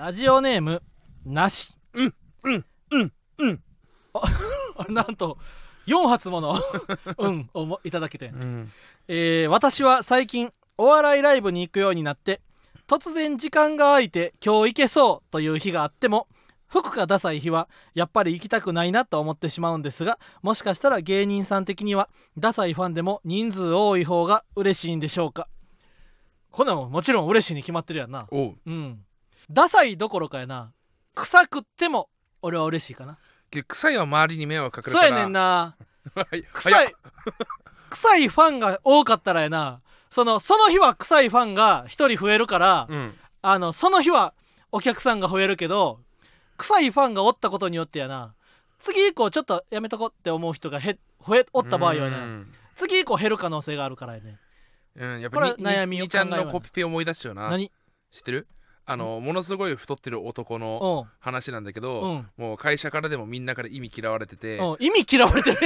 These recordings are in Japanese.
ラジオネームなし。うんうんうんうん。あ なんと4発もの うんをもいただけて。うん。えー私は最近お笑いライブに行くようになって突然時間が空いて今日行けそうという日があっても服がダサい日はやっぱり行きたくないなと思ってしまうんですがもしかしたら芸人さん的にはダサいファンでも人数多い方が嬉しいんでしょうか。こんなんももちろん嬉しいに決まってるやんな。おう。うんダサいどころかやな。臭くっても俺は嬉しいかな。臭いは周りに迷惑かかるから。そうやねんな。はい臭い臭いファンが多かったらやな。そのその日は臭いファンが1人増えるから、うん。あのその日はお客さんが増えるけど臭いファンがおったことによってやな。次以降ちょっとやめとこうって思う人がへ増えおった場合はねうん。次以降減る可能性があるからやね。うん、やっぱは悩みをちゃんのコピペ思い出しちゃうな。何？知ってる？あのものすごい太ってる男のうん。話なんだけど、うん。もう会社からでもみんなから意味嫌われてて、うん。意味嫌われてる。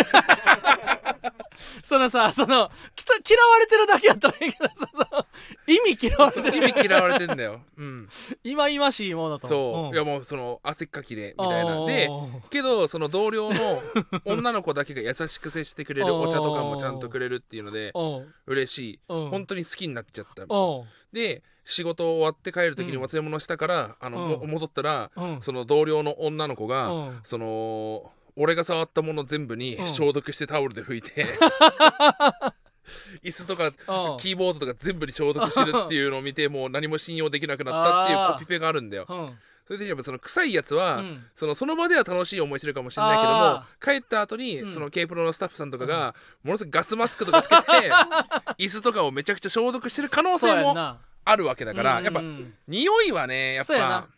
そのさその嫌われてるだけやったらいいけどその意味嫌われてる。意味嫌われてんだよ、うん、忌々しいものと。そう、ん。いやもうその汗っかきでみたいな。でけどその同僚の女の子だけが優しく接してくれるお茶とかもちゃんとくれるっていうので 嬉しい。うん。本当に好きになっちゃった。で仕事終わって帰る時にうん。忘れ物したから、あのもうん。戻ったらうん。その同僚の女の子が、うん。その俺が触ったもの全部にうん。消毒してタオルで拭いて、椅子とかうん。キーボードとか全部に消毒してるっていうのを見て もう何も信用できなくなったっていうコピペがあるんだよ。うん。それでやっぱその臭いやつは、うん。そのその場では楽しい思いしてるかもしれないけどもあ帰った後に、うん。その K プロのスタッフさんとかが、ものすごいガスマスクとかつけて 椅子とかをめちゃくちゃ消毒してる可能性もあるわけだから、うんやっぱうん匂いはねやっぱ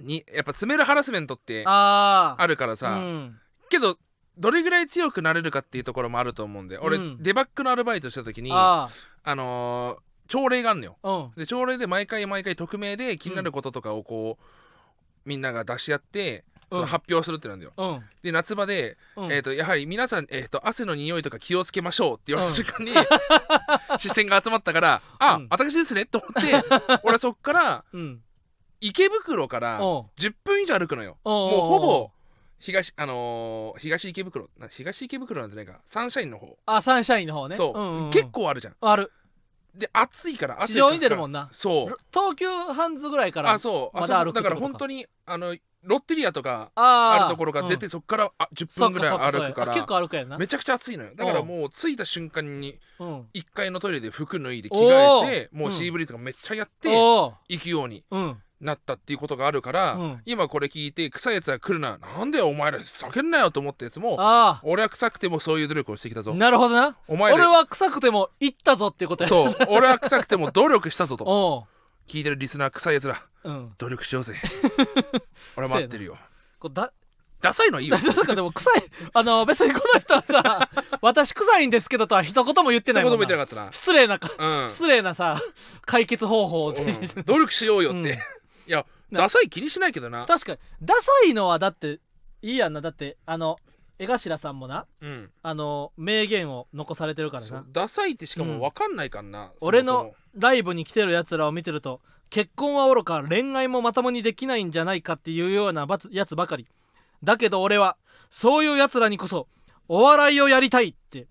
にやっぱスメルハラスメントってあるからさ、うん。けどどれぐらい強くなれるかっていうところもあると思うんで俺、うん。デバッグのアルバイトした時にああのー朝礼があんのよ。で朝礼で毎回毎回匿名で気になることとかをこう、みんなが出し合ってそのうん。発表するってなんだよ、うん。で夏場で、うん。えー、とやはり皆さん、えー、と汗の匂いとか気をつけましょうって言われた瞬間に、視線が集まったからあ、うん。私ですねと思って 俺はそっからうん。池袋からおう10分以上歩くのよ。もうほぼ東あのー東池袋な東池袋なんてないかサンシャインの方。あサンシャインの方ね。そう、んんん。結構あるじゃん。ある。で暑いから地上に出るもんな。なそう。東急ハンズぐらいからあそう。あまだ歩くそうだから本当にあのロッテリアとかあるところから出て、うん。そっからあ10そっ分ぐらい歩くから。あ結構歩くやんな。めちゃくちゃ暑いのよ。だからもう着いた瞬間にうん。1階のトイレで服脱いで着替えてもううんシーブリーズがめっちゃやって行くようにうん。なったっていうことがあるから、うん。今これ聞いて臭いやつが来るな。なんでお前ら叫んなよと思ったやつもあ俺は臭くてもそういう努力をしてきたぞ。あなるほどな。お前ら俺は臭くても行ったぞっていうことや。そう。俺は臭くても努力したぞと。お聞いてるリスナー臭いやつらううん。努力しようぜ。俺は待ってるよ。こうだダサいのはいいよ。なんかでも臭い。あの別にこの人はさ 私臭いんですけどとは一言も言ってないもんな。なかっ失礼なうん。失礼なさ解決方法をうん。努力しようよって、うん。いやなダサい気にしないけどな。確かに。ダサいのはだっていいやんな。だってあの江頭さんもなうん。あの名言を残されてるからな。ダサいってしかも分かんないからな、そも俺のライブに来てるやつらを見てると結婚はおろか恋愛もまともにできないんじゃないかっていうようなやつばかり。だけど俺はそういうやつらにこそお笑いをやりたいって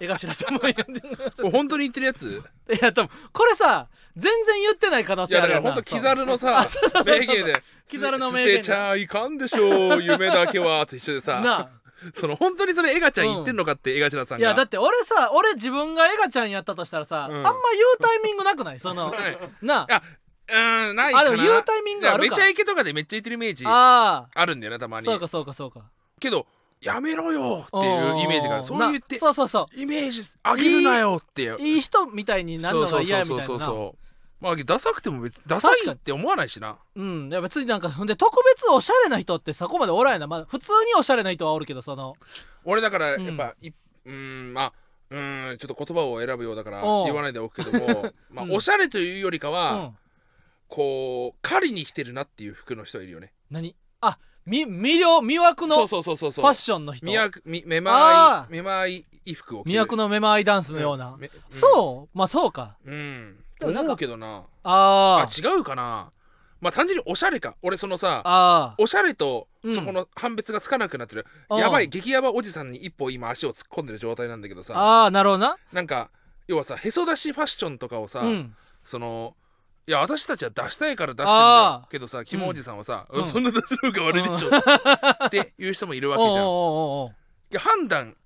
江頭さんも言ってこれ本当に言ってるやつ？いや多分これさ全然言ってない可能いや性あるよな。だから本当キザルのあさ名言でキザルの名言捨てちゃいかんでしょう夢だけはと一緒でさ。なあ その本当にそれエガちゃん言ってんのかって江頭さんが。いやだって俺さ俺自分がエガちゃんやったとしたらさ、うん。あんま言うタイミングなくない？そ のはい。なあ。あうーんないかな。あでも言うタイミングあるか。めちゃイケとかでめっちゃ言ってるイメージああるんだよなたまに。あそうかそうかそうか。けどやめろよっていうイメージがある。そう言ってなそうそうそイメージ上げるなよっていう。ういい人みたいになるのが嫌やみたいな。なうまあダサくても別にダサいって思わないしな。うんいや別になんかほんで特別おしゃれな人ってそこまでおらんやな、まあ、普通におしゃれな人はおるけどその。俺だからうん。やっぱ、いうーんまあうーんちょっと言葉を選ぶようだから言わないでおくけども、まあうん。おしゃれというよりかは、うん。こう狩りに来てるなっていう服の人いるよね。何？あみ魅了魅惑のフそうそうそうそう。ァッションの人？魅惑みめあまいめまい衣服を着てる。魅惑のめまいダンスのような、ん。めそう？まあそうか。うん、思うけどな。ああ違うかな。まあ単純におしゃれか。俺そのさあおしゃれとうん。そこの判別がつかなくなってる、あやばい激ヤバおじさんに一歩今足を突っ込んでる状態なんだけどさ。ああなるほどな。なんか要はさへそ出しファッションとかをさ、うん。そのいや私たちは出したいから出してるんだけどさキモおじさんはさ、うん。そんな出すのが悪いでしょ、っていう人もいるわけじゃん。判断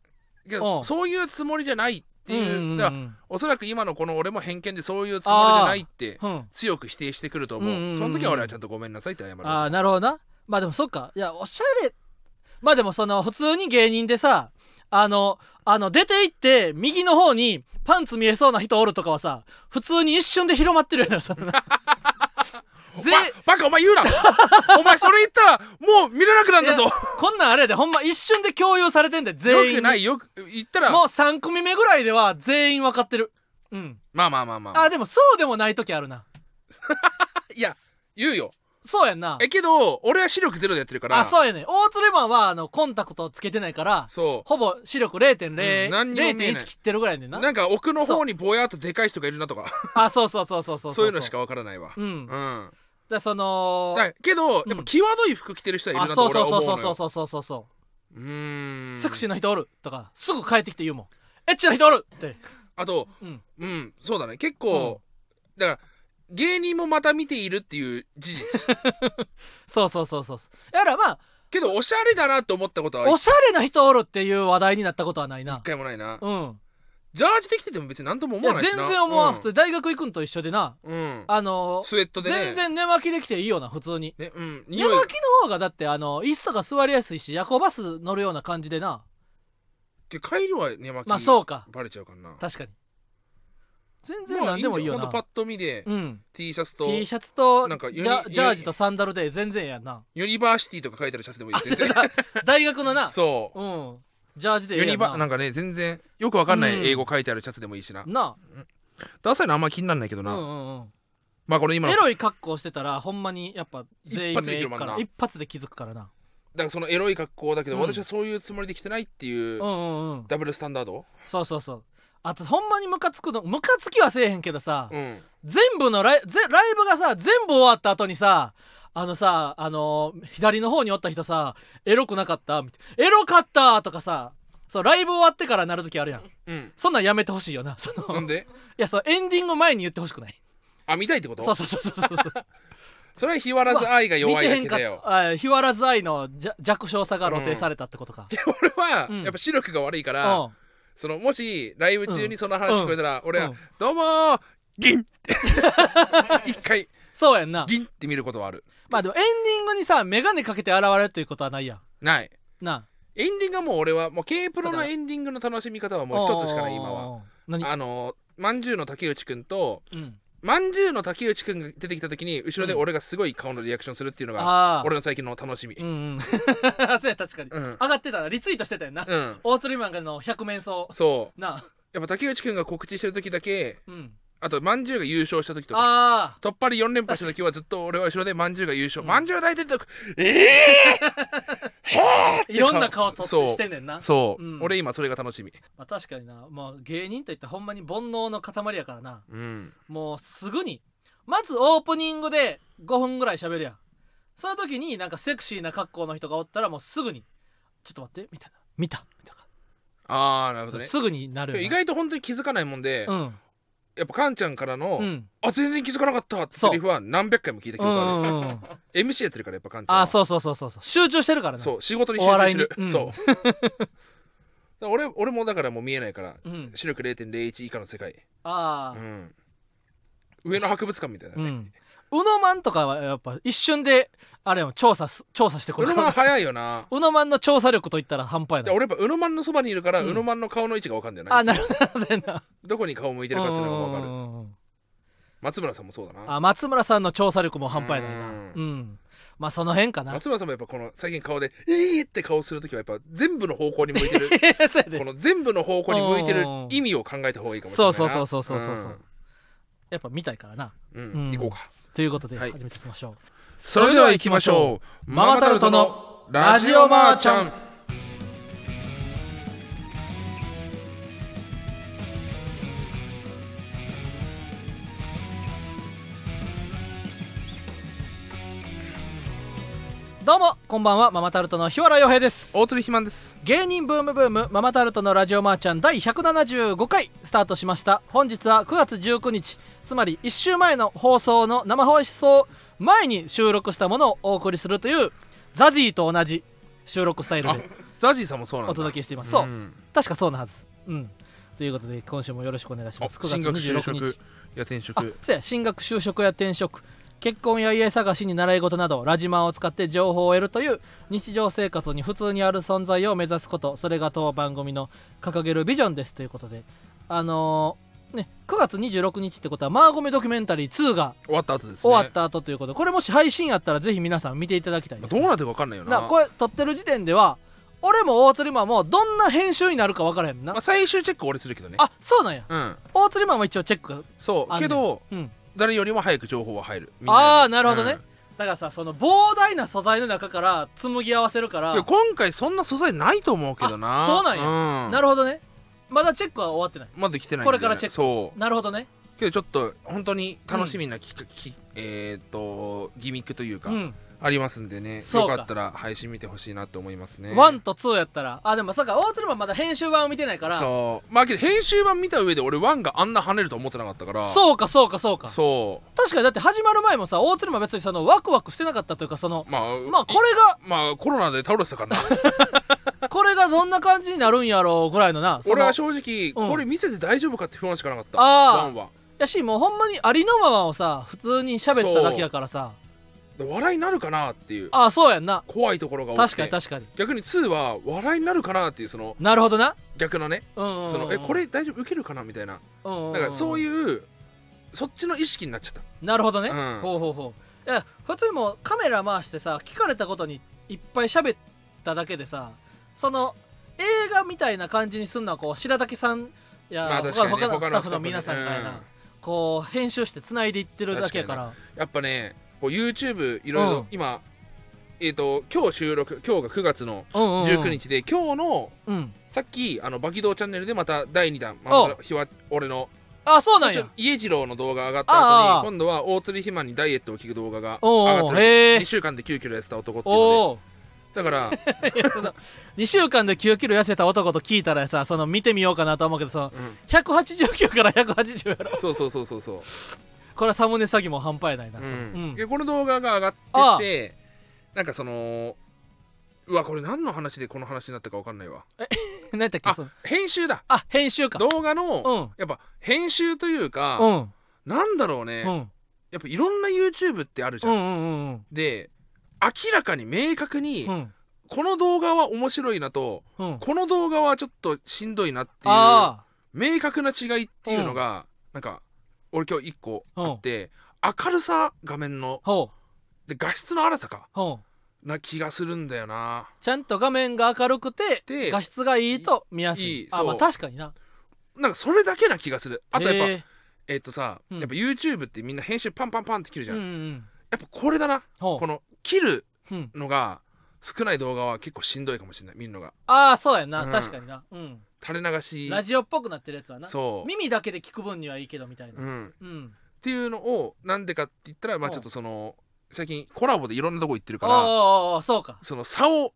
そういうつもりじゃないっていう,、うんうんうん。だからおそらく今のこの俺も偏見でそういうつもりじゃないってうん。強く否定してくると思う,、うんうんうんうん。その時は俺はちゃんとごめんなさいって謝る。ああなるほどな。まあでもそっか。いやおしゃれ。まあでもその普通に芸人でさあのあの出て行って右の方にパンツ見えそうな人おるとかはさ普通に一瞬で広まってるよなそんな ぜババカお前言うな。お前それ言ったらもう見れなくなるんだぞこんなんあれやでほんま一瞬で共有されてんで全員よくない？よく言ったら。もう3組目ぐらいでは全員分かってる。うん。まあまあまあまああ。でもそうでもない時あるな。いや言うよ。そうやんな。えけど俺は視力ゼロでやってるから。あそうやね。大鶴マンはあのコンタクトつけてないからそほぼ視力0.0、うん何にも見えない。0.1切ってるぐらいやねんな。うなんか奥の方にぼやっとでかい人がいるなとか。あそうそうそうそうそう。そういうのしかわからないわ。うん。うんだそのだけどうん。やっぱ際どい服着てる人はいるあなとそうそうそううのよ。そうそうそうそうそうう。ーんセクシーな人おる？とかすぐ帰ってきて言うもんエッチな人おる？って。あとうん。うんそうだね。結構だから芸人もまた見ているっていう事実。そうそうそうそうだからまあけどおしゃれだなと思ったことは一おしゃれな人おるっていう話題になったことはないな。回もないな。うんジャージできてても別に何とも思わないしな。全然思わん、うん普通。に大学行くんと一緒でな。うん。あのスウェットでね。全然寝巻きできていいよな普通に。ねうん。寝巻きの方がだってあの椅子とか座りやすいし夜行バス乗るような感じでな。帰りは寝巻きまあそうか。バレちゃうからな。確かに。全然何でもいいよな。ほんとパッと見でうん。T シャツと T シャツとなんかジャージとサンダルで全然やんな。ユニバーシティとか書いてあるシャツでもいい大学のな。そう。うんジャージでええユニバなんかね全然よくわかんなうん。い英語書いてあるシャツでもいいしな。なダサいのあんま気になんないけどな、うんうんうん。まあこれ今の。エロい格好してたらほんまにやっぱ全員一発で一発で気づくからな。だからそのエロい格好だけど、うん。私はそういうつもりで来てないっていう、うんうんうん。ダブルスタンダード？そうそうそう。あとほんまにムカつくのムカつきはせえへんけどさ、うん。全部のライぜライブがさ全部終わった後にさあのさあのー左の方におった人さエロくなかった？みたいな。エロかったとかさそうライブ終わってからなる時あるやん。うん。そんなんやめてほしいよな。そのいなんで？やそうエンディング前に言ってほしくない？あ見たいってこと？そうそうそうそうそう。それは日わらず愛が弱いだけだよ。あ日わらず愛のじゃ弱小さが露呈されたってことか、俺はうん。やっぱ視力が悪いかうん。ら、そのもしライブ中にその話聞こえたら、俺は、うん。どうもーギンって。一回そうやんな。ギンって見ることはある。まあでもエンディングにさ眼鏡かけて現れるということはないやん。ない。なエンディングはもう俺はもう K プロのエンディングの楽しみ方はもう一つしかない今は。あのまんじゅうの竹内くんとうん。まんじゅうの竹内くんが出てきた時に後ろで俺がすごい顔のリアクションするっていうのが、ああ。俺の最近の楽しみ。うんうん。そうや確かに、うん。上がってたなリツイートしてたよな、うん。大鶴マンがの百面相。そう。なやっぱ竹内くんが告知してる時だけうんあとまんじゅうが優勝した時とか。あ突っ張り4連覇した時はずっと俺は後ろでまんじゅうが優勝。うん。まんじゅう大出 てくえあいろんな顔とそうしてんねんな。ー、そう、うん。俺今それが楽しみ。まあ、確かにな。もう芸人といってほんまに煩悩の塊やからな。うん。もうすぐに。まずオープニングで5分ぐらい喋るやん。その時になんかセクシーな格好の人がおったらもうすぐに「ちょっと待って」みたいな「見た」みたいああなるほどね。なすぐになるよな。意外と本当に気づかないもんで、うんやっぱカンちゃんからの、うん。あ全然気づかなかったってセリフは何百回も聞いた記う憶ある、んうんうん。MC やってるからやっぱカンちゃんは。あそうそうそうそうそう。集中してるからなそう仕事に集中してる、うん。そう。俺俺もだからもう見えないからうん。視力0.01以下の世界、ああうん、上野博物館みたいなね、うんうのまんとかはやっぱ一瞬であれ調査す調査してくる。からうのまん早いよな。うのまんの調査力といったら半端やな。で俺やっぱうのまんのそばにいるから、ううんのまんの顔の位置が分かんだよなあなるほどなどこに顔向いてるかっていうのが分かる。うんうんうん松村さんもそうだな。あ松村さんの調査力も半端やな。いなううん。んまあその辺かな。松村さんもやっぱこの最近顔で「えー!」って顔するときはやっぱ全部の方向に向いてる。そうやで。この全部の方向に向いてる意味を考えた方がいいかもしれないな。そうそうそうそうそうそうやっぱ見たいからな。うん、うん。行こうかということではい。始めていきましょう、それでは行きましょう。ママタルトのラジオマーちゃんどうもこんばんはママタルトの日原洋平です。大鶴ひまんです。芸人ブームブームママタルトのラジオマーちゃん第175回スタートしました。本日は9月19日つまり1週前の放送の生放送前に収録したものをお送りするというザジーと同じ収録スタイルあでザジーさんもそうなんだ。お届けしています。そう、ん。確かそうなはず。うん。ということで今週もよろしくお願いしあます。9進学就26職日。や転あ職そうや進学就職や転職結婚や家探しに習い事などラジマンを使って情報を得るという日常生活に普通にある存在を目指すことそれが当番組の掲げるビジョンですということであのーね9月26日ってことはマーゴメドキュメンタリー2が終わった後ですね終わった後ということでこれもし配信やったらぜひ皆さん見ていただきたいです、まあどうなってるか分かんないよな。なこれ撮ってる時点では俺も大釣りマンもどんな編集になるか分からへんな、まあ、最終チェック俺するけどねあそうな。んやうん大釣りマンも一応チェックそうんけどうん誰よりも早く情報は入る。ああなるほどね、うん。だからさその膨大な素材の中から紡ぎ合わせるから。いや今回そんな素材ないと思うけどな。あそうなんや。やなるほどね。まだチェックは終わってない。まだ来てないこれからチェック。そう。なるほどね。けどちょっと本当に楽しみなき、きえっ、とギミックというか、うんありますんでね。そうか。よかったら配信見てほしいなと思いますね。1と2やったら。あでもさか大鶴マンまだ編集版を見てないから。そう。まあけど編集版見た上で俺1があんな跳ねると思ってなかったから。そうかそうかそうか。そう。確かにだって始まる前もさ大鶴マン別にそのワクワクしてなかったというかそのまあまあこれまあコロナで倒れてたからな。が これがどんな感じになるんやろうぐらいのなその俺は正直、うん。これ見せて大丈夫かって不安しかなかった。あー。1は。やしもうほんまにありのままをさ普通に喋っただけやからさ。で笑いになるかなっていう。ああそうやんな。怖いところが多くて。確かに確かに。逆に2は笑いになるかなっていうそのなるほどな。逆のね。うんうんうんそのえこれ大丈夫？受けるかな？みたいな。うんうんなんかそうういうそっちの意識になっちゃった。なるほどね、うん。ほうほうほう。いや普通もうカメラ回してさ聞かれたことにいっぱい喋っただけでさその映画みたいな感じにすんのはこう白滝さんや、まあ確かにね。他の他のスタッフの他の皆さんからな、うん。こう編集してつないでいってるだけやから。やっぱねこう YouTube いろいろ、うん。今えっ、と今日収録今日が9月のうんうんうん。19日で、今日のうん。さっきあのバキドーチャンネルでまた第2弾、まおあ、ひわ俺のあそうなんや。家次郎の動画上がった後に今度は大釣り肥満にダイエットを聞く動画がお上がってるおへえ2週間で9キロ痩せた男っていうのでだから、2週間で9キロ痩せた男と聞いたらさその見てみようかなと思うけどそのうん。189から180やろ。そうそうそうそうそうこれはサムネ詐欺も半端やないな、うそれ。うん。この動画が上がっててなんかそのうわこれ何の話でこの話になったか分かんないわ。何やったっけ編集だ。あ編集か。動画の、うん。やっぱ編集というか、うん。なんだろうね、うん。やっぱいろんな YouTube ってあるじゃん、うんうんうんで明らかに明確に、うん。この動画は面白いなとうん。この動画はちょっとしんどいなっていうあ。明確な違いっていうのが、なんか俺今日1個あって、明るさ画面の。で画質の荒さか。な気がするんだよな。ちゃんと画面が明るくてで画質がいいと見やすい。あまあ確かにな。なんかそれだけな気がする。あとやっぱへえっとさ、うん。やっぱ YouTube ってみんな編集パンパンパンって切るじゃん、えうんうん。やっぱこれだな。この切るうん。のが少ない動画は結構しんどいかもしれない。見るのが。ああそうやな。うん。確かにな。うん垂れ流し。ラジオっぽくなってるやつはな。そう、耳だけで聞く分にはいいけどみたいな。うん、っうん。ていうのをなんでかって言ったらまあちょっとその最近コラボでいろんなとこ行ってるからおーおーおーそうか。その差を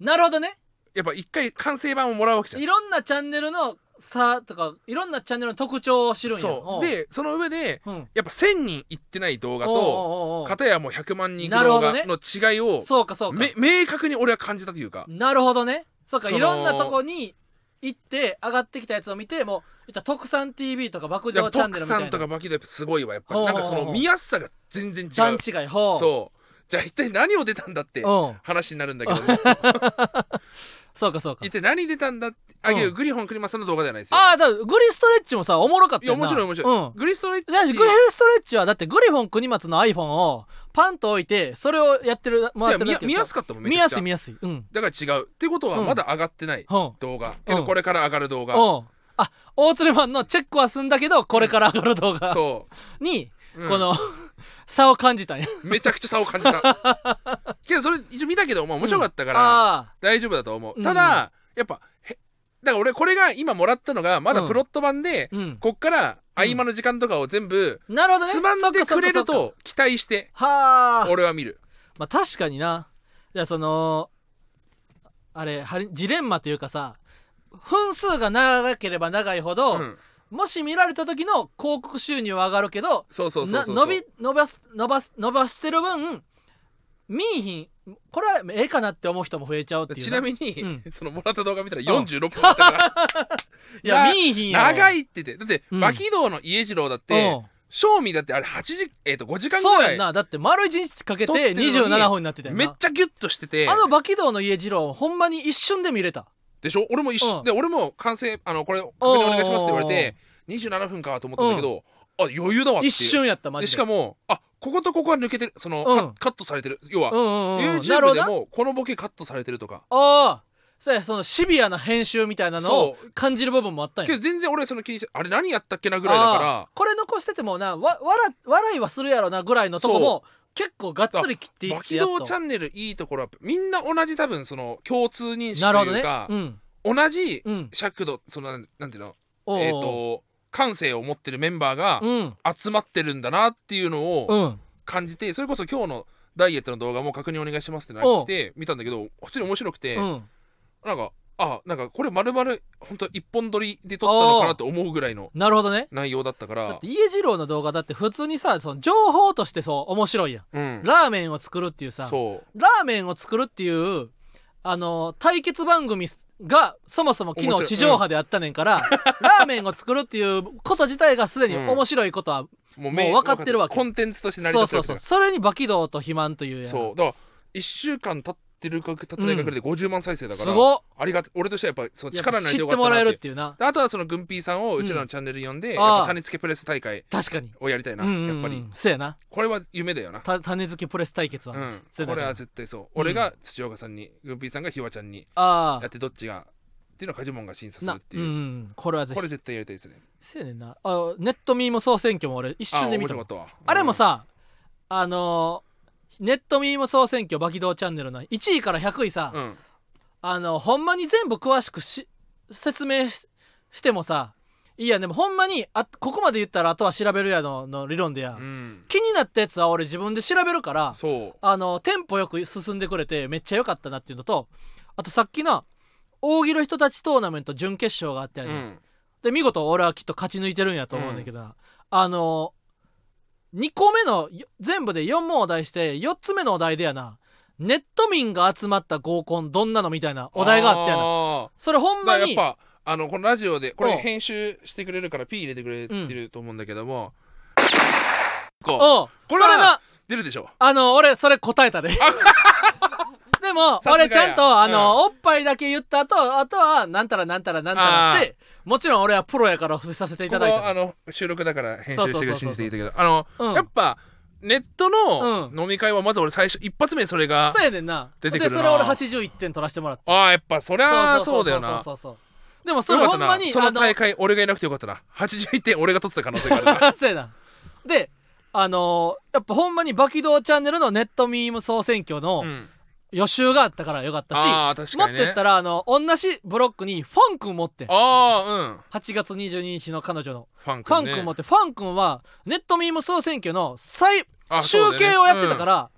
なるほどね。やっぱ一回完成版をもらうわけじゃん。いろんなチャンネルの差とかいろんなチャンネルの特徴を知るんや。そう。でその上でうん、うんやっぱ1000人行ってない動画とおうおうおう。おう片やもう100万人行く動画なるほどね。の違いをそうかそうか。め明確に俺は感じたというか。なるほどね。そうかそのいろんなとこに行って上がってきたやつを見てもういった特産 TV とか爆上チャンネルみたいな。特産とか爆上すごいわやっぱりなんかその見やすさが全然違う段違いほうそうじゃあ一体何を出たんだってうん。話になるんだけども そうかそうか。一体何出たんだってあげうん。るグリフォンクリマさんの動画ではないですよ。ああだからグリストレッチもさおもろかったいやよな面白い面白い、うん。グリストレッチ。じゃあグリストレッチはだってグリフォン国松の iPhone をパンと置いてそれをやってるもらってるだけいや見見やすかったもんめ見ちゃくちゃ。やすい見やすい。うん。だから違う。ってことはうんまだ上がってないほ動画、けどこれから上がる動画、うおうあ大鶴マンのチェックは済んだけどこれから上がる動画。そにう、うん。この 差を感じたんや。めちゃくちゃ差を感じた。けどそれ一応見たけど、まあ、面白かったからあ大丈夫だと思う、うん。ただやっぱへだから俺これが今もらったのがまだプロット版で、あうん。こっから合間の時間とかを全部なるほどね。つまんでくれるそっかそっか。そっかと期待してはあ。俺は見る。まあ確かにな。じゃあそのあれジレンマというかさ分数が長ければ長いほど、うんもし見られた時の広告収入は上がるけどそうそうそうそうな伸び伸ばす伸ばす伸ばしてる分見いひん。これはええかなって思う人も増えちゃうっていうちなみに、うん。そのもらった動画見たら46分あったからいやな見いひんよ長いって言って。だって、うん。馬起動の家次郎だっうてん。賞味だってあれ8時えっ、と5時間ぐそうやんらいな。だって丸一日かけて撮ってるのに27分になってたよな。めっちゃギュッとしてて。あの馬起動の家次郎ほんまに一瞬で見れたでしょ？俺も一うん。緒で俺も完成あのこれ確認お願いしますって言われて27分かと思ったんだけど、あ余裕だわっていう。一瞬やったマジで。でしかもあこことここは抜けてるその、うん。カカットされてる。要は、うんうんうんなる YouTube でほどな。もこのボケカットされてるとか。ああ。そうやそのシビアな編集みたいなのをそ感じる部分もあったんや。けど全然俺その気にしてあれ何やったっけなぐらいだかあら。あこれ残しててもなわ笑笑いはするやろなぐらいのとこも結構がっつり切っていってやっと。動チャンネルいいところはみんな同じ多分その共通認識というか、うん。同じうん尺度そのなんていうのえっ、と感性を持ってるメンバーがうん。集まってるんだなっていうのをうん。感じてそれこそ今日のダイエットの動画も確認お願いしますってなってきて見たんだけど普通に面白くて、うん。なんかあなんかこれ丸々本当一本撮りで撮ったのかなと思うぐらいのなるほどね。内容だったから。だって家次郎の動画だって普通にさその情報としてそう面白いやん。うん。ラーメンを作るっていうさそう。ラーメンを作るっていうあの対決番組がそもそも昨日地上波であったねんから、ラーメンを作るっていうこと自体がすでに面白いことは、もうもう分かってるわけ。コンテンツとして成りそう立ってるわけそうそうそれに馬起動と肥満というやん。そう。だから1週間経ってるか経ってないかぐらいで50万再生だから、ありがた俺としてはやっぱその力になれて知ってもらえよかったなってるっていうな。であとはその軍ピーさんをうちらのチャンネル呼んで、やっぱ種付けプレス大会確かに。をやりたいな、やっぱり。そうやな。これは夢だよな。た種付けプレス対決は、うん、これは絶対そう、俺が土岡さんに軍ピーさんがひわちゃんにあやってどっちがっていうのをカジモンが審査するっていう、うんうん。これはぜひ。これ絶対やりたいですね。そうやねんな。あネットミーム総選挙も俺一瞬で見たああれもさ、あのーネットミーム総選挙馬起動チャンネルの1位から100位さ、うん、あのほんまに全部詳しくし説明ししてもさいやでもほんまにあここまで言ったらあとは調べるやのの理論でや、うん、気になったやつは俺自分で調べるからあのテンポよく進んでくれてめっちゃ良かったなっていうのとあとさっきの大喜利人たちトーナメント準決勝があって、うん。で見事俺はきっと勝ち抜いてるんやと思うんだけどな、あの2個目のよ全部で4問お題して4つ目のお題でやな。ネット民が集まった合コンどんなのみたいなお題があってやな。あそれほんまにやっぱあのこのラジオでこれうん。編集してくれるから P 入れてくれてると思うんだけども、こう。おうこれはそれな出るでしょ。あの俺それ答えたで でも俺ちゃんとあの、うん。おっぱいだけ言った後あとはなんたらなんたらなんたらってもちろん俺はプロやから伏せさせていただいたあの収録だから編集してく信じていいけど。あの、うん。やっぱネットのう飲み会はまず俺最初一発目にそれがそうやねんな出てくるな。でそれ俺81点取らせてもらった。ああやっぱそりゃあそうだよなそうそう。そうでもそれほんまにその大会俺がいなくてよかったな。81点俺が取ってた可能性があるなあのそうやな。であのーやっぱほんまにバキドーチャンネルのネットミーム総選挙のうん予習があったからよかったし、ああ確もかにね。っと言ったらあの同じブロックにファン君持ってん。ああうん。8月22日の彼女の。ファンファ君ねン君持ってファン君はネットミーム総選挙の最あ集そうだよね。計をやってたから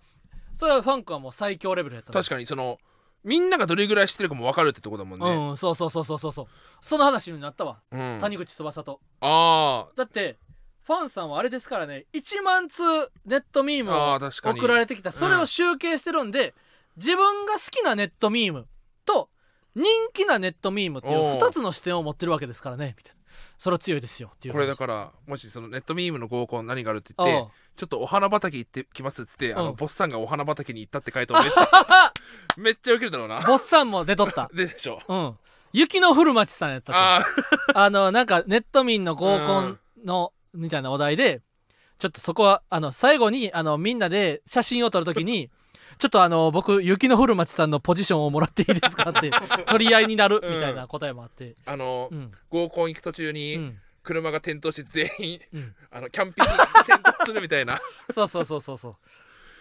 それはファン君はもう最強レベルやった。確かにそのみんながどれぐらい知ってるかも分かるってとこだもんね、うんそうそうそうそうそうそう。その話になったわ、うん。谷口翼と。あだってファンさんはあれですからね1万通ネットミームをー確かに。送られてきた。それを集計してるんで、自分が好きなネットミームと人気なネットミームっていうおう。2つの視点を持ってるわけですからね。みたいな。それは強いですよっていうこれだらからもしそのネットミームの合コン何があるって言ってちょっとお花畑行ってきますっつって、あうん。のボスさんがお花畑に行ったって書いてめっちゃ めっちゃウケるだろうな。ボッサンも出とった。で でしょ。うん。雪の古町さんやったとあ あのなんかネット民の合コンのみたいなお題でちょっとそこはあの最後にあのみんなで写真を撮るときにちょっとあの僕雪の古町さんのポジションをもらっていいですかって 取り合いになるみたいな答えもあって。あの、うん。合コン行く途中うにん。車が転倒して全員うん。あのキャンピング転倒するみたいな。そうそうそうそうそう。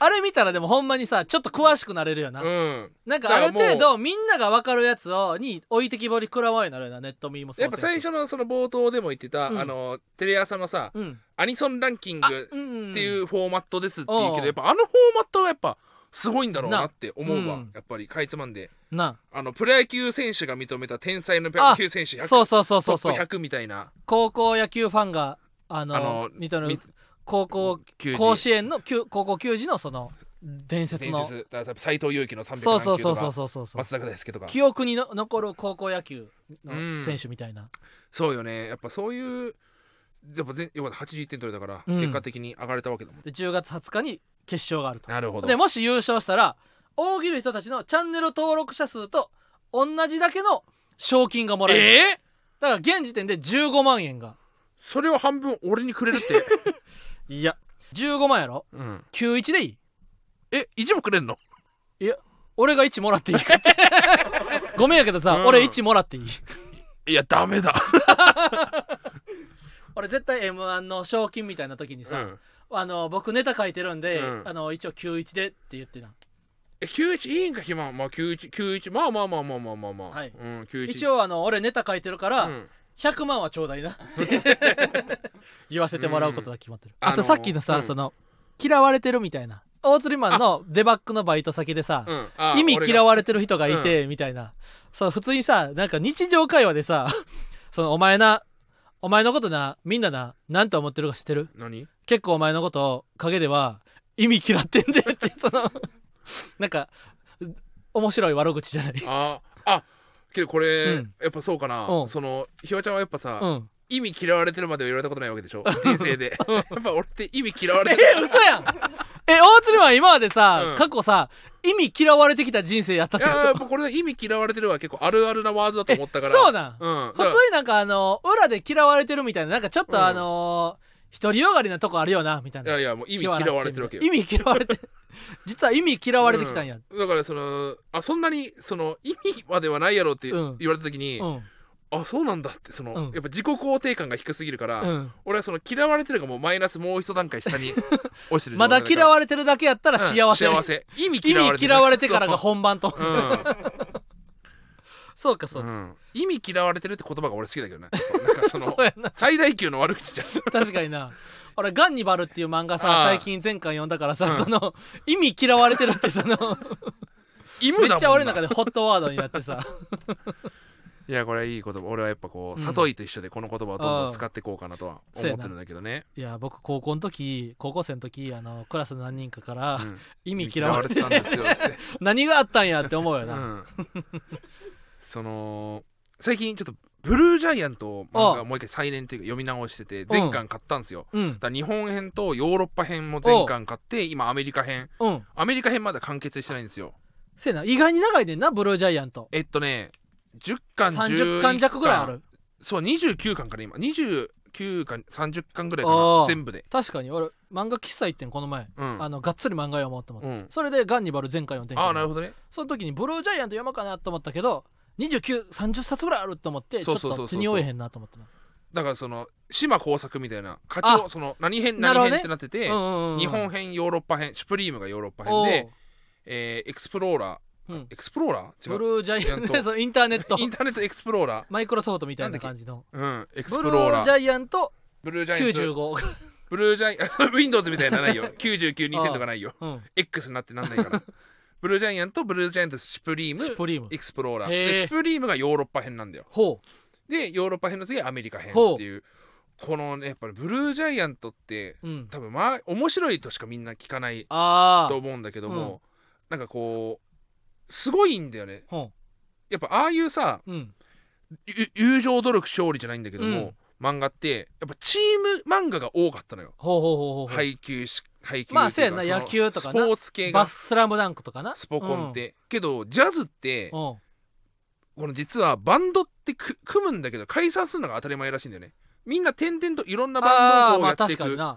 あれ見たらでもほんまにさちょっと詳しくなれるよな、うん。なんかある程度みんなが分かるやつをに置いてきぼり食らわんようになるよなネットミーもそうやっぱ最初のその冒頭でも言ってた、うん。あのテレ朝のさうん。アニソンランキンあグうんっていうフォーマットですって言うけうんどやっぱあのフォーマットがやっぱすごいんだろうなって思うわ、うん。やっぱりかいつまんで。な。あのプロ野球選手が認めた天才のプロ野球選手100そうそうそうそうそう。トップ100みたいな。高校野球ファンがあのあの認めみる高校球児甲子園の球高校球児のその伝説の。伝説だから斎藤佑樹の300そうそうそうそうそうそうそう。松坂大輔とか。記憶にの残る高校野球うんの選手みたいな、そうよね。やっぱそういうやっぱ全要は81点取れたから、うん。結果的に上がれたわけだもん。で10月20日に決勝があると。なるほど。でもし優勝したら大喜利人たちのチャンネル登録者数と同じだけの賞金がもらえる、えー、だから現時点で15万円が。それを半分俺にくれるって、いや15万やろ？うん、91でいい？え一もくれんの？いや俺が1もらっていい ごめんやけどさ、うん。俺1もらっていい？いやダメだ 俺絶対 m 1の賞金みたいな時にさ、うん。あの僕ネタ書いてるんで、うん。あの一応91でって言ってなえ91いいんか暇まあ91 91まあまあまあまあまあまあまあ、はい。うん91一。応あの俺ネタ書いてるから、うん。100万はちょうだいな。言わせてもらうことが決まってる、うん。あとさっきのさ、あのその嫌われてるみたいな。大釣りマンのデバッグのバイト先でさ、うん。あ意味嫌われてる人がいて、みたいな。そう普通にさなんか日常会話でさそのお前なお前のことなみんなな何と思ってるか知ってる？何？結構お前のこと陰では意味嫌ってんでってその。なんか面白い悪口じゃない。ああけどこれ、うん。やっぱそうかな、うん。そのひわちゃんはやっぱさ、うん。意味嫌われてるまでは言われたことないわけでしょ？人生で。やっぱ俺って意味嫌われえてる。嘘やんえ大釣りマン今までさ、うん。過去さ意味嫌われてきた人生やったっいてこと？ややっぱこれ意味嫌われてるは結構あるあるなワードだと思ったから。そうなん。うん、普通になんかあの裏で嫌われてるみたいななんかちょっうん。とあの独りよがりなとこあるよなみたいな。いやいやもう意味嫌われてるわけよ。意味嫌われて 実は意味嫌われてきたんや。うん。だからそのあそんなにその意味まではないやろって言うん。われた時に、うんあそうなんだってその、うん。やっぱ自己肯定感が低すぎるから、うん。俺はその嫌われてるがもうマイナスもう一段階下に 落ちてるまだ嫌わわれてるだけやったら幸せ、幸せ。意味意嫌われて嫌われてからが本番と。そう,、かそうか、うん。意味嫌われてるって言葉が俺好きだけどね。なんかそのそうやな。最大級の悪口じゃん。確かにな。俺「ガンニバル」っていう漫画あさあ最近前回読んだからさ、うん。その意味嫌われてるってその意味だもんな。めっちゃ俺の中でホットワードになってさいやこれはいい言葉。俺はやっぱこううん。里井と一緒でこの言葉をどんどん使っていこうかなとは思ってるんだけどね、いや僕高校の時高校生の時あのクラスの何人かから、うん。意味嫌われて嫌われてたんですよって。何があったんやって思うよな、うん、その最近ちょっとブルージャイアント漫画をもう一回再練というか読み直してて全巻買ったんですよ、うん。だから日本編とヨーロッパ編も全巻買って今アメリカ編。うん。アメリカ編まだ完結してないんですよ。せやな。意外に長いねんなブルージャイアント。えっとね10巻30巻弱ぐらいある。そう29巻から今。29巻30巻ぐらいかあなー。全部で。確かに。俺漫画喫茶行ってんこの前、うん。あのがっつり漫画読もうと思って、うん。それでガンニバル全回読んでああなるほどね。その時にブルージャイアント読もうかなと思ったけど2930冊ぐらいあると思ってちょっそうそうそう。そうと手に負えへんなと思ってな。だからその島工作みたいな。課あ長その何編何編ってなってて、うんうんうん日本編ヨーロッパ編シュプリームがヨーロッパ編おで、えーエクスプローラーううん。エクスプローラー？違う。ブルージャイアント。そうインターネット。インターネットエクスプローラー。マイクロソフトみたいな感じの。うんエクスブルプローラーージャイアント。ブルージャイアント。95ブルージャイアント。Windows みたいなのないよ992000とかないようん、X になってなんないからブルージャイアント。ブルージャイアント。シュプリームシュプリームエクスプローラーへーでシュプリームがヨーロッパ編なんだよほでヨーロッパ編の次はアメリカ編っていうこのねやっぱりブルージャイアント。ってう、うん、多分まあ面白いとしかみんな聞かないああと思うんだけども、なんかこうすごいんだよね。ほやっぱああいうさううん。ゆ友情努力勝利じゃないんだけども、漫画ってやっぱチーム漫画が多かったのよ。配球し配球まあっていうかそうやな。野球とかな。スポーツ系が。バススラムダンクとかな。スポコンって、けどジャズってうん。この実はバンドってく組むんだけど解散するのが当たり前らしいんだよね。みんな点々といろんなバンドをやっていくっ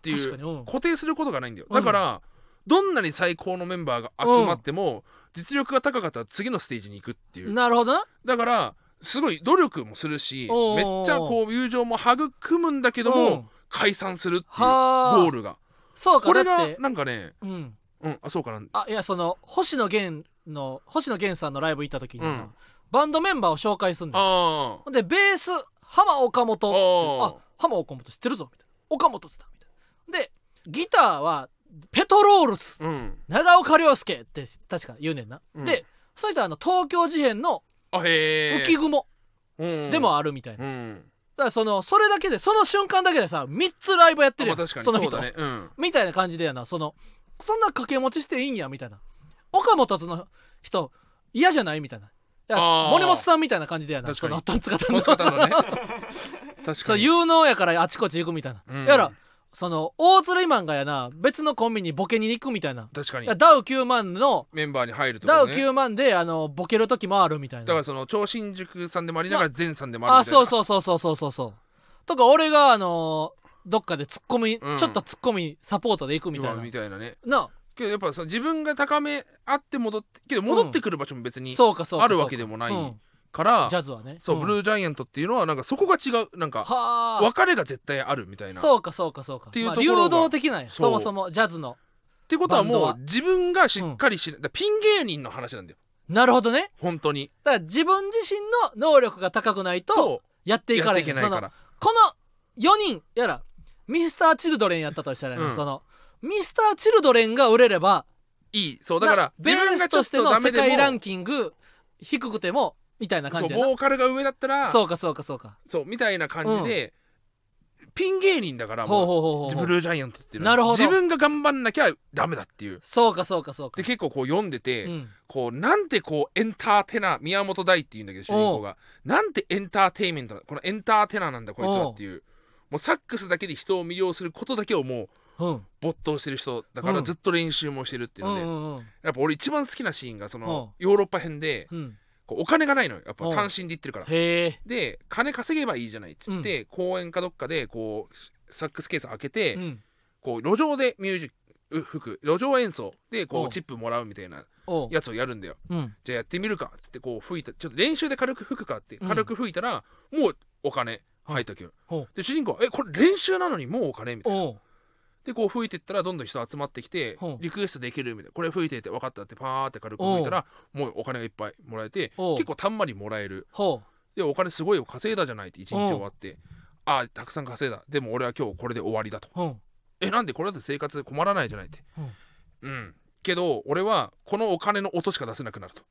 ていう固定することがないんだよ。うん。だから、どんなに最高のメンバーが集まっても、実力が高かったら次のステージに行くっていう。なるほどな。だからすごい努力もするしめっちゃこう友情も育むんだけども、うん解散するっていうはあ。ゴールが。そうかこれがだって。なんかねうん。うんあそうかな。あいやその星野源の星野源さんのライブ行った時にな、うん。バンドメンバーを紹介すんだよ。でベース浜岡本。ああ浜岡本知ってるぞみたいな。岡本っつったみたいな。でギターはペトロールズうん。長岡亮介って確か言うねんな、うん。でそいつはあの東京事変の浮雲うんでもあるみたいな、だうん。からそのそれだけでその瞬間だけでさ3つライブやってるやん、まあ確かにその人。ね。うん。みたいな感じでやな。そのそんな掛け持ちしていいんやみたいな。岡本の人嫌じゃないみたいな。森本さんみたいな感じでやな。そのトンツカタンのね。確そう有能やからあちこち行くみたいな、うん。やらその大鶴イマンがやな別のコンビにボケに行くみたいな。確かに。ダウ9万のメンバーに入るとダウかね9万であのボケる時もあるみたいな。だからその超新宿さんでもありながら前さんでもあるみたいな。あそうそうそうそうそうそう。そうとか俺があのどっかでツッコミ、うん。ちょっとツッコミサポートで行くみたいな。みたいなね。なけどやっぱその自分が高めあって戻ってけど戻ってくる場所も別にそうかそうか。あるわけでもない。うんからジャズはね。そう、ん。ブルージャイアントっていうのはなんかそこが違うなんかはあ。別れが絶対あるみたいな。っそうかそうかそうか。まあっていうところが。流動的なんや。そう。そもそもジャズの。てことはもうバンドは。自分がしっかりし、だからピン芸人の話なんだよ。なるほどね。本当に。だから自分自身の能力が高くないととやっていかれへん。そのいけないから。この4人やらミスター・チルドレンやったとしたらやな、うん。そのミスター・チルドレンが売れればいい。そうだからなベ自分がちょとしてとダメでの世界ランもキング低くてもみたいなそう感じやな。ボーカルが上だったらそうかそうかそうか。そうみたいな感じで、ピン芸人だからもほうブルージャイアントっていうのは。なるほど。自分が頑張んなきゃダメだっていう。そうかそうかそうか。で結構こう読んでて、うん。こうなんてこうエンターテナー宮本大っていうんだけど主人公が。なんてエンターテインメントだこのエンターテナーなんだこいつはっていう。もうサックスだけで人を魅了することだけをもううん。没頭してる人だからうん。ずっと練習もしてるっていうので、うんうんうん。やっぱ俺一番好きなシーンがそのヨーロッパ編でうんこうお金がないのよ。やっぱうん。単身で行ってるから。で金稼げばいいじゃないっつって、公園かどっかでこうサックスケース開けて、うん。こう路上でミュージック服路上演奏でこおううチップもらうみたいなやつをやるんだよ。うん。じゃあやってみるかっつってこう吹いた。ちょっと練習で軽く吹くかってうん。軽く吹いたら、もうお金入ったけど、で主人公は「えこれ練習なのにもうお金?」みたいなでこう吹いてったらどんどん人集まってきてほう。リクエストできるみたいな。これ吹いてて分かったってパーって軽く吹いたらもうお金がいっぱいもらえておう。結構たんまりもらえる。ほでお金すごい稼いだじゃないって一日終わって。ああたくさん稼いだ。でも俺は今日これで終わりだと。ううん。えなんでこれだって生活困らないじゃないって。うん。うん。けど俺はこのお金の音しか出せなくなると。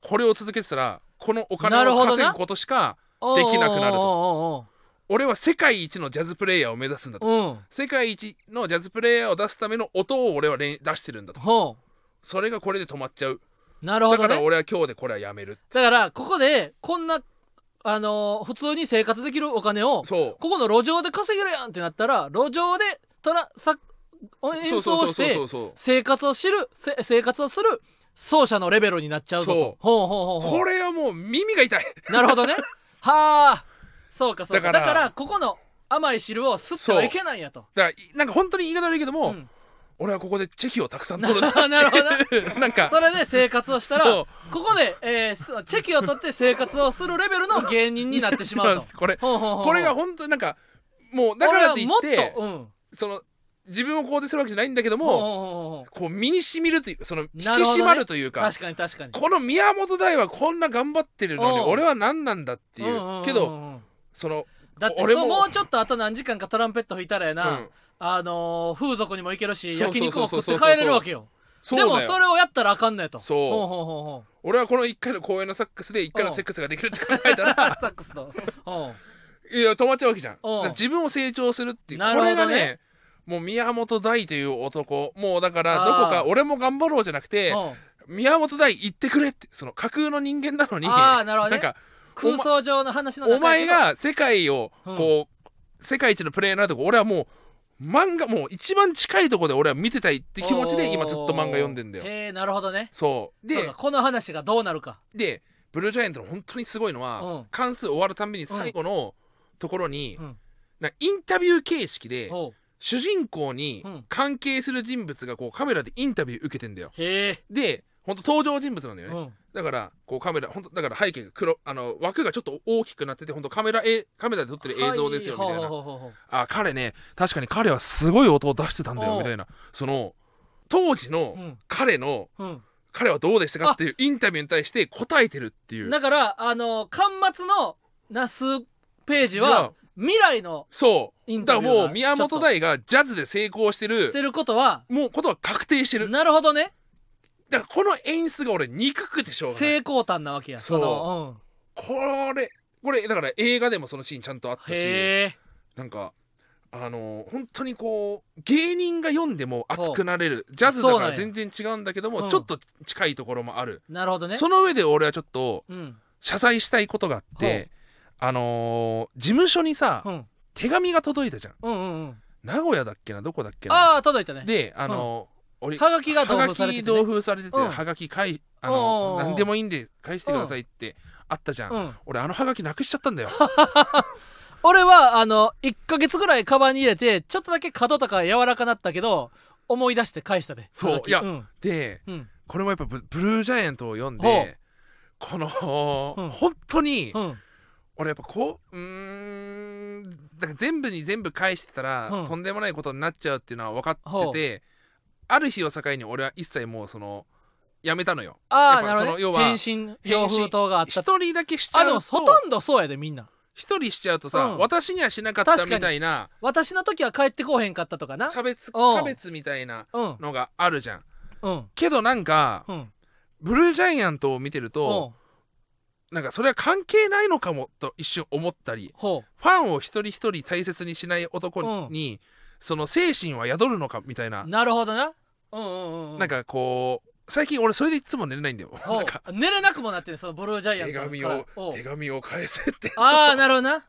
これを続けてたらこのお金をなるほどな。稼ぐことしかできなくなると。お俺は世界一のジャズプレイヤーを目指すんだと。うん。世界一のジャズプレイヤーを出すための音を俺は練出してるんだと。ほそれがこれで止まっちゃう。うなるほだからどね俺は今日でこれはやめる。だからここでこんなあのー普通に生活できるお金をここの路上で稼げるやんってなったら路上でトラさ演奏して生活を知るせ生活をする奏者のレベルになっちゃうぞそう。ほうほうほうほう。これはもう耳が痛い。なるほどね。はあそうかそうか。だだかかららここの甘い汁を吸ってはいけないんやと。だからいなんか本当に言い方悪いけども、うん。俺はここでチェキをたくさん取る。な なるほどな。なんか。それで生活をしたらそここで、えーすチェキを取って生活をするレベルの芸人になってしまうと。これほうほうほうほう。これが本当になんかもうだからって言って俺はもっとうん。その自分を肯定するわけじゃないんだけどうほうほうほう。こう身にしみるというその引きなるほどね締まるというか,、確かに確かに。この宮本大はこんな頑張ってるのにおう。俺は何なんだっていう,、けどそのだって俺も。そうもうちょっとあと何時間かトランペット吹いたらやな、うん。あのー風俗にも行けるしそうそうそう焼肉も食って帰れるわけよ。そうだよでもそれをやったらあかんのやと。そう。ほうほうほうほう。俺はこの1回の公演のサックスで1回のセックスができるって考えたら。サックスとうん。いや止まっちゃうわけじゃん。だおうから自分を成長するっていう。なるほどね。これがねもう宮本大という男。もうだからあー。どこか俺も頑張ろうじゃなくてうん。宮本大言ってくれって。その架空の人間なのに。ああなるほどね。なんか空想上の話の中お前やが世界をこう、世界一のプレイヤーになるとこ俺はもう漫画もう一番近いところで俺は見てたいって気持ちで今ずっと漫画読んでんだよ。へえなるほどね。そう。でこの話がどうなるか。でブルージャイアントの本当にすごいのは、うん。関数終わるたんびに最後のところに、うん。なインタビュー形式で主人公にうん。関係する人物がこうカメラでインタビュー受けてんだよ。へえで本当登場人物なんだよね、うん。だからこうカメラ本当だから背景が黒あの枠がちょっと大きくなってて本当カメラえカメラで撮ってる映像ですよみたいな、あ彼ね確かに彼はすごい音を出してたんだよみたいな。その当時のうん。彼のうん。彼はどうでしたかっていうインタビューに対して答えてるっていう。だからあの端末のな数ページは未来のそう。インだからタビューがもう宮本大がジャズで成功してるしてることはもうことは確定してる。なるほどねだからこの演出が俺憎くてしょうがない。成功譚なわけやそう。のこれこれだから映画でもそのシーンちゃんとあったうん、しへえ。なんかあの本当にこう芸人が読んでも熱くなれるジャズだからそうなんや。全然違うんだけども、うん。ちょっと近いところもある、なるほどね。その上で俺はちょっとうん。謝罪したいことがあってあのー事務所にさ、うん。手紙が届いたじゃん。うんうんうん。名古屋だっけなどこだっけな。ああ届いたね。であのー俺はがきが同封されてて、ね、同封されてて、うん。はがき返あおうおうおうの何でもいいんで返してくださいってあったじゃん、うん。俺あのはがきなくしちゃったんだよ。俺はあの1ヶ月ぐらいカバンに入れてちょっとだけ角とか柔らかなったけど思い出して返したでそう。はがき。いやうん。でうん。これもやっぱブブルージャイアントを読んほう。でこの、うん。本当に、うん。俺やっぱこううーんだから全部に全部返してたら、うん。とんでもないことになっちゃうっていうのは分かっててある日を境に俺は一切もうそのやめたのよ。ああなるほどね。その要は返信用封筒があった一人だけしちあでもゃうとほとんどそうやでみんな。一人しちゃうとさ、うん。私にはしなかったみたいな私の時は帰ってこうへんかったとかな。差別うん。差別みたいなうん。のがあるじゃん。うん。けどなんかうん。ブルージャイアントを見てるとうん。なんかそれは関係ないのかもと一瞬思ったりほファンを一人一人大切にしない男に、その精神は宿るのかみたいな。うなるほどなうんうんなんかこう最近俺それでいつも寝れないんだよ。ほなんか。う寝れなくもなってるそのブルージャイアント手紙を手紙を返せって。ああなるほどな。だか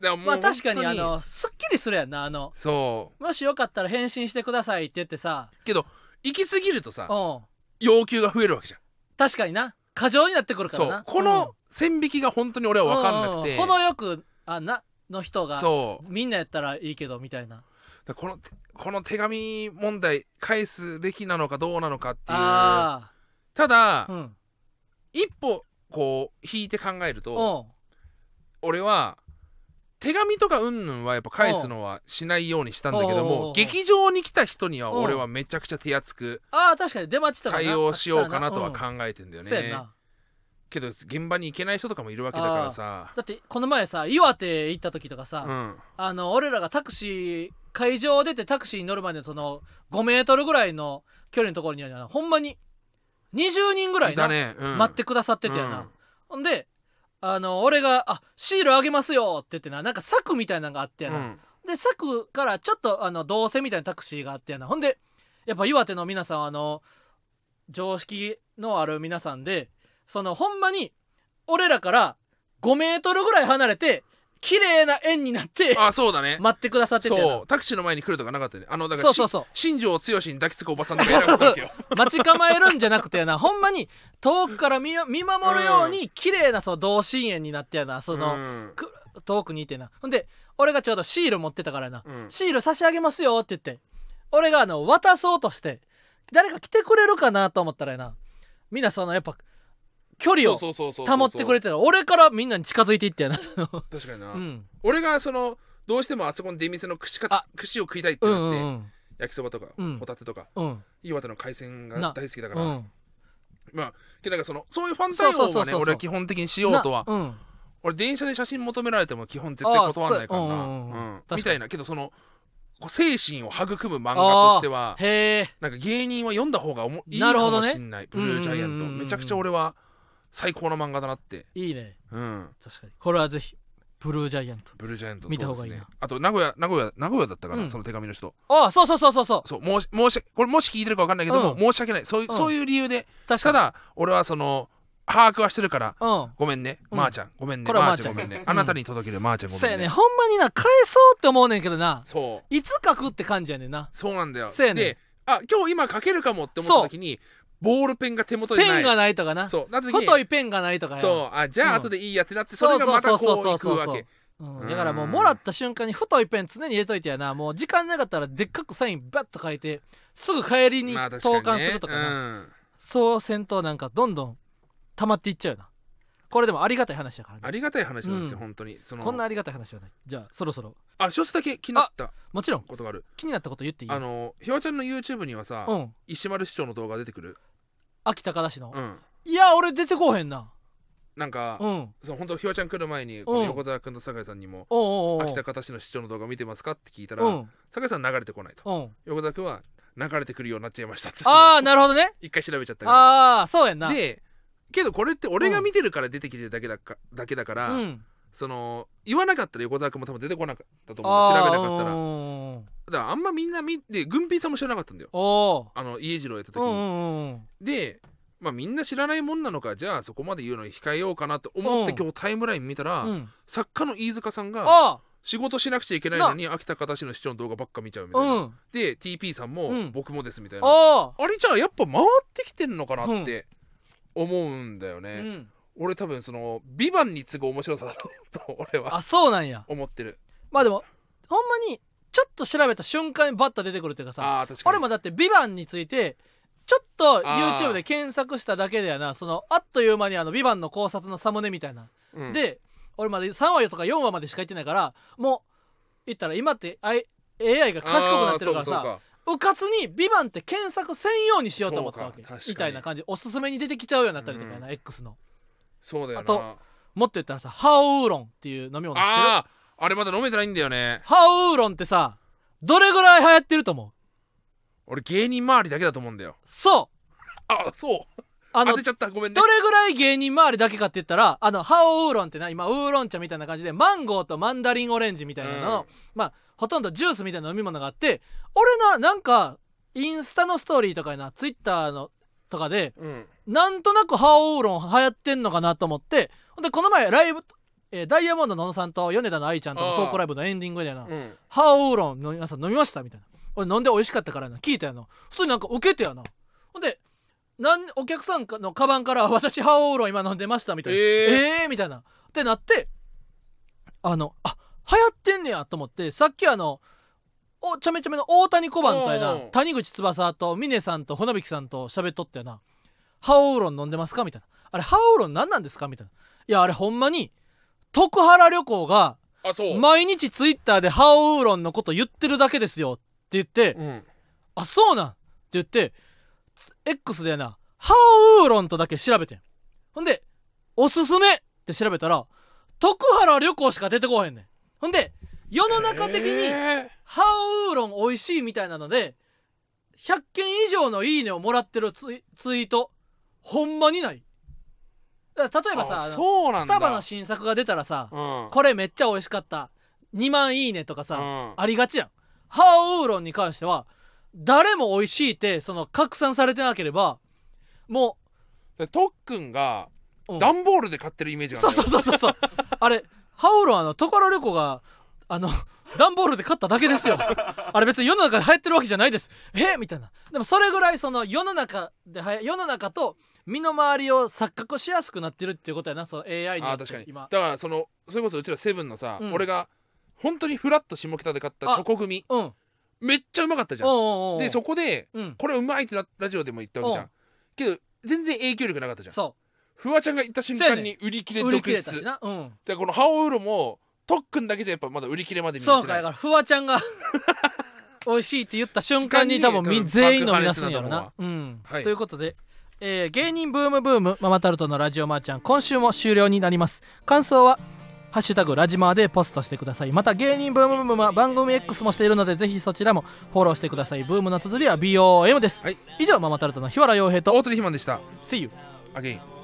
らもうまあ確かにあのすっきりするやんなあの。そもしよかったら返信してくださいって言ってさ。うけど行き過ぎるとさう。ん要求が増えるわけじゃん。確かにな。過剰になってくるからそなう。この線引きが本当に俺は分かんなくて。うん。程よくあなの人がそう。みんなやったらいいけどみたいなだこのこの手紙問題返すべきなのかどうなのかっていう。あただ、あうん。一歩こう引いて考えると俺は手紙とかうんぬんはやっぱ返すのはしないようにしたんだけども劇場に来た人にはうん俺はめちゃくちゃ手厚くああ確かに。出待ちとかな。対応しようかなとは考えてんだよねけど現場に行けない人とかもいるわけだからさ。だってこの前さ岩手行った時とかさ、うん。あの俺らがタクシー会場を出てタクシーに乗るまでのその5メートルぐらいの距離のところにはなほんまに20人ぐらいなだね、うん。待ってくださっててやな、ほんであの俺が「あシールあげますよ」って言ってななんか柵みたいなのがあってやな、うん。で柵からちょっとあの動線みたいなタクシーがあってやな。ほんでやっぱ岩手の皆さんはあの常識のある皆さんでそのほんまに俺らから5メートルぐらい離れて綺麗な円になってあそうだね。待ってくださっててそう。タクシーの前に来るとかなかったよね。あのだからそうそうそう。し新庄剛志に抱きつくおばさんとかいなかったわけよ。待ち構えるんじゃなくてやな。ほんまに遠くから見見守るように綺麗なその同心円になってやな。その、うん。く遠くにいてな。ほんで俺がちょうどシール持ってたからな、うん。シール差し上げますよって言って俺があの渡そうとして誰か来てくれるかなと思ったらやな。みんなそのやっぱ距離を保ってくれてた。俺からみんなに近づいていってやな。確かにな、うん。俺がそのどうしてもあそこの出店の串かあ串を食いたいってうなって、んうん焼きそばとか、うん。ホタテとかうん。岩手の海鮮がな大好きだから、うん。まあけどそのそういうファン対応はね俺は基本的にしようとは俺電車で写真求められても基本絶対断らないからな。みたいな。けどその精神を育む漫画としてはなんか芸人は読んだ方がおもいいかもしんない、ブルージャイアント。めちゃくちゃ俺は最高の漫画だなって。いいね。うん。確かに。これはぜひブルージャイアント。ブルージャイアント見た方がいいな。そうですね。あと名古屋名古屋名古屋だったかな、うん。その手紙の人。ああそうそうそうそうそう。そう申し申しこれもし聞いてるか分かんないけども、うん。申し訳ない。そういう,、うん。そういう理由で確かに。ただ俺はその把握はしてるからうん。ごめんね、うん。まーちゃん。ごめんね。これはまーちゃんごめんね、まーちゃん。あなたに届けるまーちゃんごそうめんね。やね。ほんまにな返そうって思うねんけどな。そう。いつ書くって感じやねんな。そうなんだよ。そうやねん。であ今日今書けるかもって思った時にボールペンが手元にない。ペンがないとかな。そう。なった時に太いペンがないとかや。そう。あじゃあうん。後でいいやってなって、それがまたこうそうそういそう。そうそうくわけ。うん、だからもうもらった瞬間に太いペン常に入れといてやな。もう時間なかったらでっかくサインバッと書いてすぐ帰りに投函するとかな、うん。そうせんとなんかどんどん溜まっていっちゃうよな。これでもありがたい話だからね。ありがたい話なんですよ、うん。本当に。そのこんなありがたい話はない。じゃあそろそろ。あ一つだけ気になったもちろん。ことがある。気になったこと言っていい？あのひわちゃんの YouTube にはさ、うん。石丸市長の動画出てくる？秋高田市の、うん。いや俺出てこうへんな。なんか、うん。そう本当ひわちゃん来る前にこの横澤君と酒井さんにもおうおうおう秋田方市の市長の動画見てますかって聞いたら、うん。酒井さん流れてこないと。うん。横澤君は流れてくるようになっちゃいましたってああなるほどね。一回調べちゃったかああそうやんな。らでけどこれって俺が見てるから出てきてるだけだかだけだから、うん。その言わなかったら横澤君も多分出てこなかったと思う調べなかったら。らだからあんまみんな見て軍ピーさんも知らなかったんだよ。あの家次郎やった時に、うんうんうんでまあみんな知らないもんなのかじゃあそこまで言うのに控えようかなと思ってうん。今日タイムライン見たら、うん。作家の飯塚さんがあ仕事しなくちゃいけないのに秋田方市の市長の動画ばっか見ちゃうみたいな、うん。で TP さんも、うん。僕もですみたいな。ああ。れじゃあやっぱ回ってきてんのかなって思うんだよね、うん。俺多分その「ビバンに次ぐ面白さだと俺はあそうなんや。思ってる。まあでもほんまにちょっと調べた瞬間にバッと出てくるっていうかさあー確かに。俺もだって「ビバンについてちょっと YouTube で検索しただけでやなそのあっという間にあの「ビバンの考察のサムネみたいな、うん。で俺まで3話とか4話までしか言ってないからもう言ったら今って I- AI が賢くなってるからさあーそうかうか。つに「ビバンって検索せんようにしようと思ったわけ。そうか確かに。みたいな感じ。おすすめに出てきちゃうようになったりとかやな、う X の。そうだよな。あともっと言ったらさハオウーロンっていう飲み物知ってる？あああれまだ飲めてないんだよね。ハオウーロンってさどれぐらい流行ってると思う？俺芸人周りだけだと思うんだよ。そう。あそう。あの当てちゃった。ごめんね。どれぐらい芸人周りだけかって言ったらあのハオウーロンってな今ウーロン茶みたいな感じでマンゴーとマンダリンオレンジみたいなのの、うん。まあほとんどジュースみたいな飲み物があって俺ななんかインスタのストーリーとかになツイッターのとかでうん。なんとなくハオウーロン流行ってんのかなと思ってほんでこの前ライブ、えーダイヤモンドの野野さんと米田の愛ちゃんとのトークライブのエンディングでなうん。ハオウーロンの皆さん飲みましたみたいな。俺飲んで美味しかったからな聞いたよな。普通になんか受けてやなほんでなんお客さんのカバンから「私ハオウーロン今飲んでました」みたいな「えー。えーみたいな。ってなってあのあ流行ってんねやと思ってさっきあのおちゃめちゃめの大谷小判とやなうん。谷口翼と峰さんと船引さんと喋っとったよな「ハオウーロン飲んでますか?」みたいな「あれハオウーロン何なんですか?」みたいな「いやあれほんまに徳原旅行があそう。毎日ツイッターでハオウーロンのこと言ってるだけですよって言って、うん。あそうなんって言って X でやなハオウーロンとだけ調べてん。ほんでおすすめって調べたら徳原旅行しか出てこへんねん。ほんで世の中的にえハオウーロン美味しいみたいなので100件以上のいいねをもらってるツイツイートほんまにないだから例えばさああのそうなんだ。スタバの新作が出たらさ、うん。これめっちゃ美味しかった。2万いいねとかさ、うん。ありがちやん。ハオウーロンに関しては誰も美味しいってその拡散されてなければもで特訓がう、うん。段ボールで買ってるイメージがあそうるそうそうそうそう。あれハオウーロンあの所旅行があの段ボールで買っただけですよ。あれ別に世の中で流行ってるわけじゃないです。え？みたいな。でもそれぐらいその世の中で世の中と身の回りを錯覚しやすくなってるっていうことやな。その AI にあ確かに。だ今からそのそれこそうちらセブンのさ、うん。俺が本当にフラッと下北で買ったチョコ組。うん。めっちゃうまかったじゃん。でそこでうん。これうまいってなラジオでも言ったわけじゃうん。けど全然影響力なかったじゃん。そフワちゃんが言った瞬間に売り切れう売り続出切れたしな。うん。でこのハオウーロ特訓だけじゃやっぱまだ売り切れまでにそうかだからフワちゃんが 美味しいって言った瞬間に多分全員飲み出すんやろ爆な。うん。はい。ということで、えー芸人ブームブームママタルトのラジオマーちゃん今週も終了になります。感想は「ハッシュタグラジマー」でポストしてください。また芸人ブームブームは番組 X もしているのでぜひそちらもフォローしてください。ブームの綴りは BOM です、はい。以上ママタルトの日原洋平と大鶴ひまんでした。See you アゲイン